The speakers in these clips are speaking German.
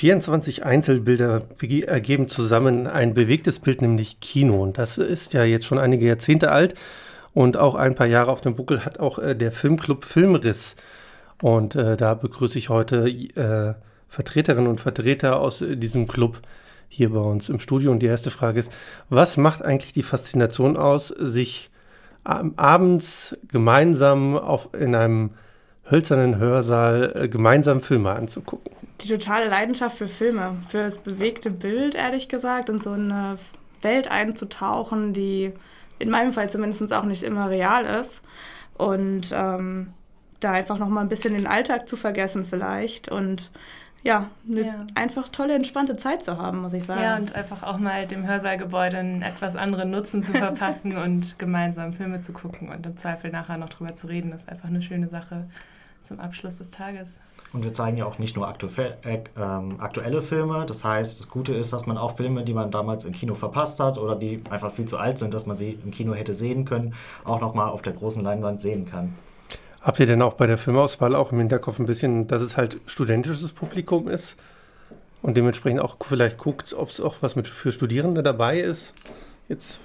24 Einzelbilder ergeben zusammen ein bewegtes Bild, nämlich Kino. Und das ist ja jetzt schon einige Jahrzehnte alt und auch ein paar Jahre auf dem Buckel hat auch äh, der Filmclub Filmriss. Und äh, da begrüße ich heute äh, Vertreterinnen und Vertreter aus äh, diesem Club hier bei uns im Studio. Und die erste Frage ist, was macht eigentlich die Faszination aus, sich abends gemeinsam auf, in einem hölzernen Hörsaal äh, gemeinsam Filme anzugucken? die totale Leidenschaft für Filme, für das bewegte Bild, ehrlich gesagt, und so eine Welt einzutauchen, die in meinem Fall zumindest auch nicht immer real ist. Und ähm, da einfach noch mal ein bisschen den Alltag zu vergessen vielleicht und ja, eine ja. einfach tolle, entspannte Zeit zu haben, muss ich sagen. Ja, und einfach auch mal dem Hörsaalgebäude einen etwas anderen Nutzen zu verpassen und gemeinsam Filme zu gucken und im Zweifel nachher noch drüber zu reden, ist einfach eine schöne Sache zum Abschluss des Tages. Und wir zeigen ja auch nicht nur aktuelle, äh, ähm, aktuelle Filme. Das heißt, das Gute ist, dass man auch Filme, die man damals im Kino verpasst hat oder die einfach viel zu alt sind, dass man sie im Kino hätte sehen können, auch nochmal auf der großen Leinwand sehen kann. Habt ihr denn auch bei der Filmauswahl auch im Hinterkopf ein bisschen, dass es halt studentisches Publikum ist und dementsprechend auch vielleicht guckt, ob es auch was mit für Studierende dabei ist? Jetzt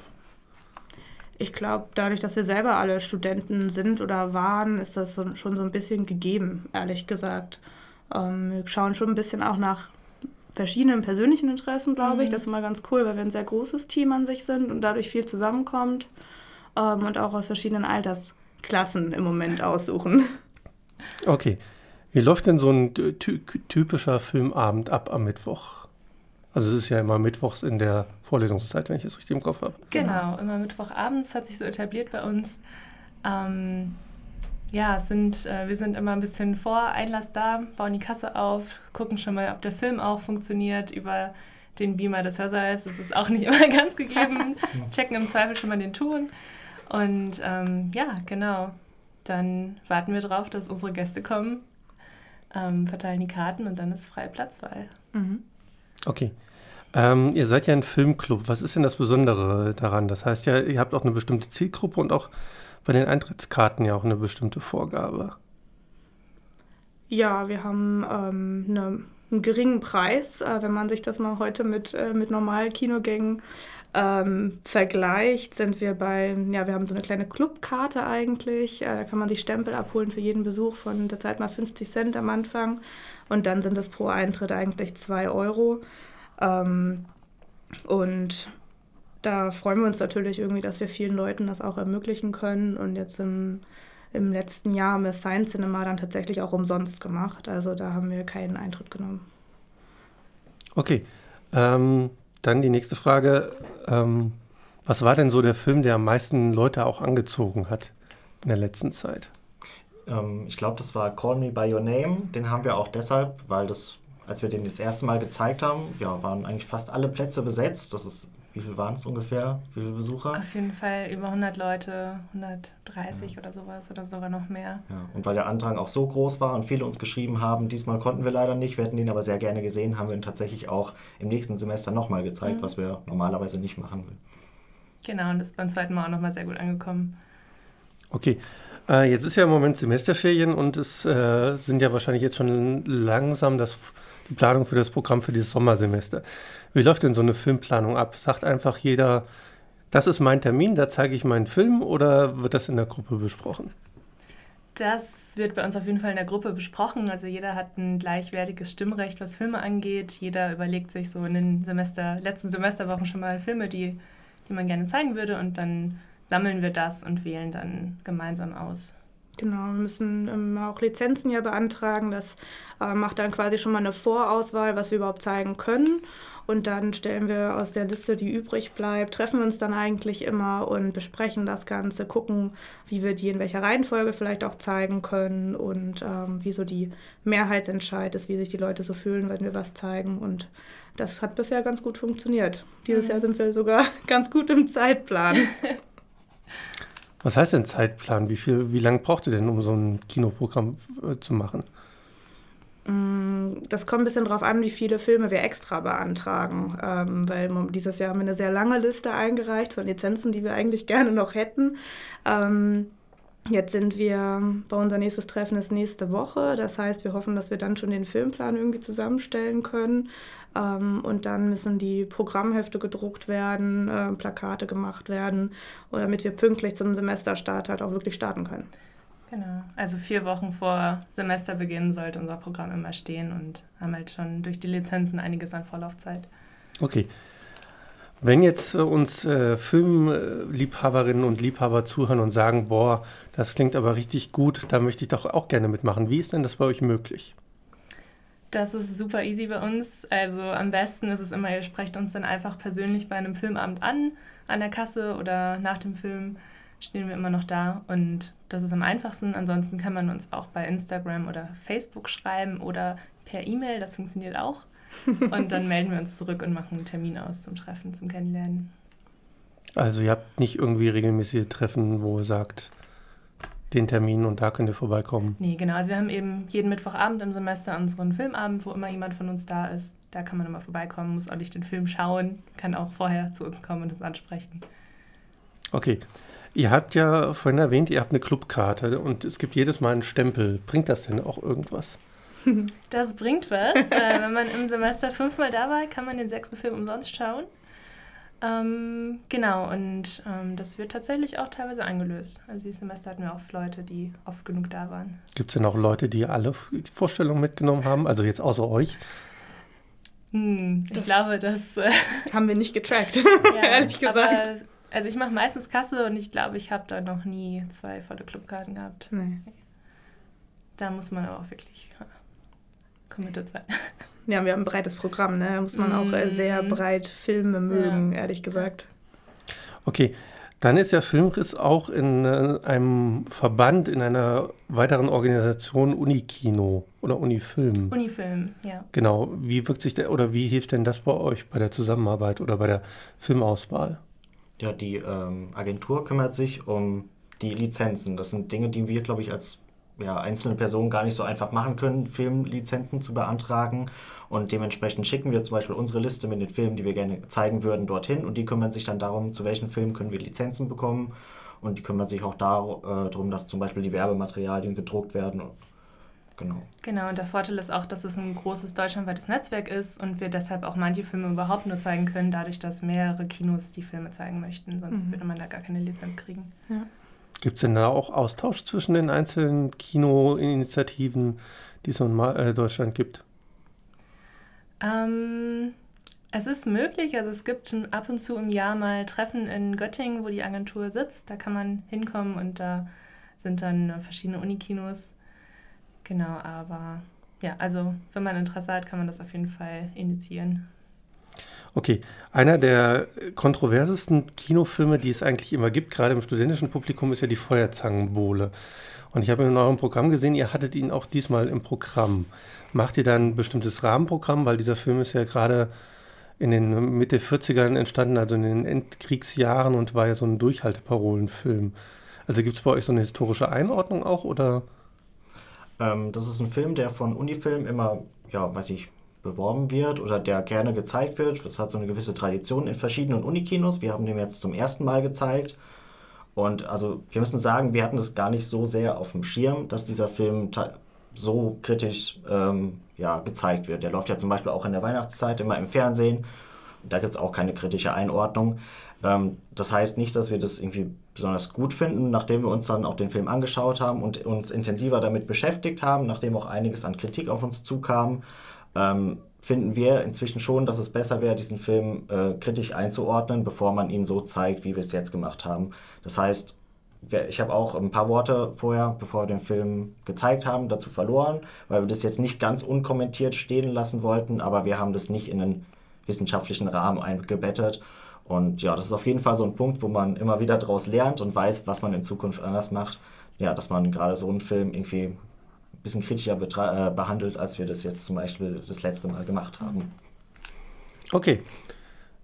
ich glaube, dadurch, dass wir selber alle Studenten sind oder waren, ist das so, schon so ein bisschen gegeben, ehrlich gesagt. Ähm, wir schauen schon ein bisschen auch nach verschiedenen persönlichen Interessen, glaube mhm. ich. Das ist immer ganz cool, weil wir ein sehr großes Team an sich sind und dadurch viel zusammenkommt ähm, und auch aus verschiedenen Altersklassen im Moment aussuchen. Okay. Wie läuft denn so ein typischer Filmabend ab am Mittwoch? Also es ist ja immer mittwochs in der Vorlesungszeit, wenn ich es richtig im Kopf habe. Genau, immer Mittwochabends hat sich so etabliert bei uns. Ähm, ja, sind, äh, wir sind immer ein bisschen vor Einlass da, bauen die Kasse auf, gucken schon mal, ob der Film auch funktioniert über den Beamer des Hörsaals. Das ist auch nicht immer ganz gegeben. Checken im Zweifel schon mal den Ton. Und ähm, ja, genau. Dann warten wir drauf, dass unsere Gäste kommen, ähm, verteilen die Karten und dann ist freie Platzwahl. Mhm. Okay. Ähm, ihr seid ja ein Filmclub. Was ist denn das Besondere daran? Das heißt ja, ihr habt auch eine bestimmte Zielgruppe und auch bei den Eintrittskarten ja auch eine bestimmte Vorgabe. Ja, wir haben ähm, eine, einen geringen Preis, äh, wenn man sich das mal heute mit, äh, mit normalen Kinogängen ähm, vergleicht, sind wir bei, ja, wir haben so eine kleine Clubkarte eigentlich. Äh, da kann man sich Stempel abholen für jeden Besuch von der Zeit mal 50 Cent am Anfang. Und dann sind es pro Eintritt eigentlich 2 Euro. Ähm, und da freuen wir uns natürlich irgendwie, dass wir vielen Leuten das auch ermöglichen können. Und jetzt im, im letzten Jahr haben wir Science Cinema dann tatsächlich auch umsonst gemacht. Also da haben wir keinen Eintritt genommen. Okay. Ähm, dann die nächste Frage. Ähm, was war denn so der Film, der am meisten Leute auch angezogen hat in der letzten Zeit? Ähm, ich glaube, das war Call Me By Your Name. Den haben wir auch deshalb, weil das als wir den das erste Mal gezeigt haben, ja, waren eigentlich fast alle Plätze besetzt. Das ist, wie viel waren es ungefähr? Wie viele Besucher? Auf jeden Fall über 100 Leute, 130 ja. oder sowas oder sogar noch mehr. Ja, und weil der Andrang auch so groß war und viele uns geschrieben haben, diesmal konnten wir leider nicht, wir hätten den aber sehr gerne gesehen, haben wir ihn tatsächlich auch im nächsten Semester nochmal gezeigt, mhm. was wir normalerweise nicht machen. Genau, und das ist beim zweiten Mal auch nochmal sehr gut angekommen. Okay, äh, jetzt ist ja im Moment Semesterferien und es äh, sind ja wahrscheinlich jetzt schon langsam das die Planung für das Programm für dieses Sommersemester. Wie läuft denn so eine Filmplanung ab? Sagt einfach jeder, das ist mein Termin, da zeige ich meinen Film oder wird das in der Gruppe besprochen? Das wird bei uns auf jeden Fall in der Gruppe besprochen. Also jeder hat ein gleichwertiges Stimmrecht, was Filme angeht. Jeder überlegt sich so in den Semester, letzten Semesterwochen schon mal Filme, die, die man gerne zeigen würde und dann sammeln wir das und wählen dann gemeinsam aus. Genau, wir müssen ähm, auch Lizenzen ja beantragen. Das äh, macht dann quasi schon mal eine Vorauswahl, was wir überhaupt zeigen können. Und dann stellen wir aus der Liste, die übrig bleibt, treffen wir uns dann eigentlich immer und besprechen das Ganze, gucken, wie wir die in welcher Reihenfolge vielleicht auch zeigen können und ähm, wie so die Mehrheitsentscheid ist, wie sich die Leute so fühlen, wenn wir was zeigen. Und das hat bisher ganz gut funktioniert. Dieses mhm. Jahr sind wir sogar ganz gut im Zeitplan. Was heißt denn Zeitplan? Wie, viel, wie lange braucht ihr denn, um so ein Kinoprogramm äh, zu machen? Mm, das kommt ein bisschen darauf an, wie viele Filme wir extra beantragen. Ähm, weil dieses Jahr haben wir eine sehr lange Liste eingereicht von Lizenzen, die wir eigentlich gerne noch hätten. Ähm, Jetzt sind wir, bei unser nächstes Treffen ist nächste Woche. Das heißt, wir hoffen, dass wir dann schon den Filmplan irgendwie zusammenstellen können. Ähm, und dann müssen die Programmhefte gedruckt werden, äh, Plakate gemacht werden, damit wir pünktlich zum Semesterstart halt auch wirklich starten können. Genau. Also vier Wochen vor Semesterbeginn sollte unser Programm immer stehen und haben halt schon durch die Lizenzen einiges an Vorlaufzeit. Okay. Wenn jetzt äh, uns äh, Filmliebhaberinnen und Liebhaber zuhören und sagen, boah, das klingt aber richtig gut, da möchte ich doch auch gerne mitmachen. Wie ist denn das bei euch möglich? Das ist super easy bei uns. Also am besten ist es immer, ihr sprecht uns dann einfach persönlich bei einem Filmabend an, an der Kasse oder nach dem Film stehen wir immer noch da und das ist am einfachsten. Ansonsten kann man uns auch bei Instagram oder Facebook schreiben oder per E-Mail, das funktioniert auch. Und dann melden wir uns zurück und machen einen Termin aus zum Treffen, zum Kennenlernen. Also ihr habt nicht irgendwie regelmäßige Treffen, wo ihr sagt, den Termin und da könnt ihr vorbeikommen. Nee, genau. Also wir haben eben jeden Mittwochabend im Semester unseren Filmabend, wo immer jemand von uns da ist. Da kann man immer vorbeikommen, muss auch nicht den Film schauen, kann auch vorher zu uns kommen und uns ansprechen. Okay. Ihr habt ja vorhin erwähnt, ihr habt eine Clubkarte und es gibt jedes Mal einen Stempel. Bringt das denn auch irgendwas? Das bringt was. äh, wenn man im Semester fünfmal da war, kann man den sechsten Film umsonst schauen. Ähm, genau, und ähm, das wird tatsächlich auch teilweise eingelöst. Also dieses Semester hatten wir oft Leute, die oft genug da waren. Gibt es denn auch Leute, die alle Vorstellungen mitgenommen haben? Also jetzt außer euch? Hm, ich glaube, das äh, haben wir nicht getrackt, ja, ehrlich gesagt. Aber, also ich mache meistens Kasse und ich glaube, ich habe da noch nie zwei volle Clubkarten gehabt. Nee. Da muss man aber auch wirklich committed sein. Ja, wir haben ein breites Programm, ne? Da muss man auch äh, sehr mhm. breit Filme mögen, ja. ehrlich gesagt. Okay, dann ist ja Filmriss auch in äh, einem Verband, in einer weiteren Organisation Unikino oder Unifilm. Unifilm, ja. Genau. Wie wirkt sich der oder wie hilft denn das bei euch bei der Zusammenarbeit oder bei der Filmauswahl? Ja, die ähm, Agentur kümmert sich um die Lizenzen. Das sind Dinge, die wir, glaube ich, als ja, einzelne Personen gar nicht so einfach machen können, Filmlizenzen zu beantragen. Und dementsprechend schicken wir zum Beispiel unsere Liste mit den Filmen, die wir gerne zeigen würden, dorthin. Und die kümmern sich dann darum, zu welchen Filmen können wir Lizenzen bekommen. Und die kümmern sich auch darum, dass zum Beispiel die Werbematerialien gedruckt werden. Genau. Genau, und der Vorteil ist auch, dass es ein großes deutschlandweites Netzwerk ist und wir deshalb auch manche Filme überhaupt nur zeigen können, dadurch, dass mehrere Kinos die Filme zeigen möchten. Sonst mhm. würde man da gar keine Lizenz kriegen. Ja. Gibt es denn da auch Austausch zwischen den einzelnen Kinoinitiativen, die es in äh, Deutschland gibt? Ähm, es ist möglich, also es gibt ab und zu im Jahr mal Treffen in Göttingen, wo die Agentur sitzt. Da kann man hinkommen und da sind dann verschiedene Unikinos. Genau, aber ja, also wenn man Interesse hat, kann man das auf jeden Fall initiieren. Okay, einer der kontroversesten Kinofilme, die es eigentlich immer gibt, gerade im studentischen Publikum, ist ja die Feuerzangenbowle. Und ich habe in eurem Programm gesehen, ihr hattet ihn auch diesmal im Programm. Macht ihr dann ein bestimmtes Rahmenprogramm, weil dieser Film ist ja gerade in den Mitte 40ern entstanden, also in den Endkriegsjahren und war ja so ein Durchhalteparolenfilm. Also gibt es bei euch so eine historische Einordnung auch oder? Ähm, das ist ein Film, der von Unifilm immer, ja, weiß ich, beworben wird oder der gerne gezeigt wird. Das hat so eine gewisse Tradition in verschiedenen Unikinos. Wir haben den jetzt zum ersten Mal gezeigt. Und also wir müssen sagen, wir hatten das gar nicht so sehr auf dem Schirm, dass dieser Film so kritisch ähm, ja, gezeigt wird. Der läuft ja zum Beispiel auch in der Weihnachtszeit immer im Fernsehen. Da gibt es auch keine kritische Einordnung. Ähm, das heißt nicht, dass wir das irgendwie besonders gut finden, nachdem wir uns dann auch den Film angeschaut haben und uns intensiver damit beschäftigt haben, nachdem auch einiges an Kritik auf uns zukam, ähm, finden wir inzwischen schon, dass es besser wäre, diesen Film äh, kritisch einzuordnen, bevor man ihn so zeigt, wie wir es jetzt gemacht haben. Das heißt, ich habe auch ein paar Worte vorher, bevor wir den Film gezeigt haben, dazu verloren, weil wir das jetzt nicht ganz unkommentiert stehen lassen wollten, aber wir haben das nicht in einen wissenschaftlichen Rahmen eingebettet. Und ja, das ist auf jeden Fall so ein Punkt, wo man immer wieder daraus lernt und weiß, was man in Zukunft anders macht. Ja, dass man gerade so einen Film irgendwie bisschen kritischer äh, behandelt, als wir das jetzt zum Beispiel das letzte Mal gemacht haben. Okay.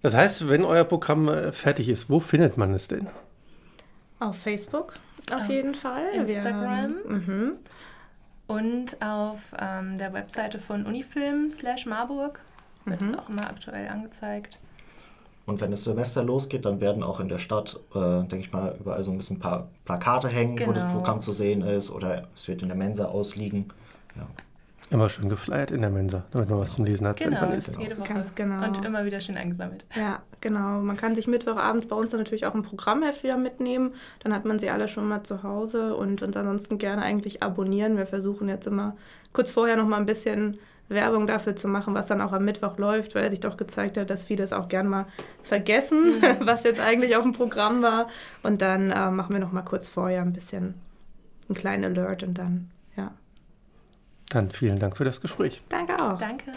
Das heißt, wenn euer Programm äh, fertig ist, wo findet man es denn? Auf Facebook auf oh. jeden Fall. Instagram. Mhm. Und auf ähm, der Webseite von Unifilm slash Marburg wird mhm. es auch immer aktuell angezeigt. Und wenn das Semester losgeht, dann werden auch in der Stadt, äh, denke ich mal, überall so ein bisschen ein paar Plakate hängen, wo das Genau. Programm zu sehen ist oder es wird in der Mensa ausliegen. Ja. Immer schön geflyert in der Mensa, damit man was zum Lesen hat, wenn Genau, man isst. jede Woche. Ganz genau. Und immer wieder schön eingesammelt. Ja, genau. Man kann sich Mittwochabends bei uns dann natürlich auch ein Programmheft wieder mitnehmen. Dann hat man sie alle schon mal zu Hause und uns ansonsten gerne eigentlich abonnieren. Wir versuchen jetzt immer kurz vorher noch mal ein bisschen Werbung dafür zu machen, was dann auch am Mittwoch läuft, weil sich doch gezeigt hat, dass viele es auch gern mal vergessen, was jetzt eigentlich auf dem Programm war. Und dann äh, machen wir noch mal kurz vorher ein bisschen einen kleinen Alert und dann, ja. Dann vielen Dank für das Gespräch. Danke auch. Danke.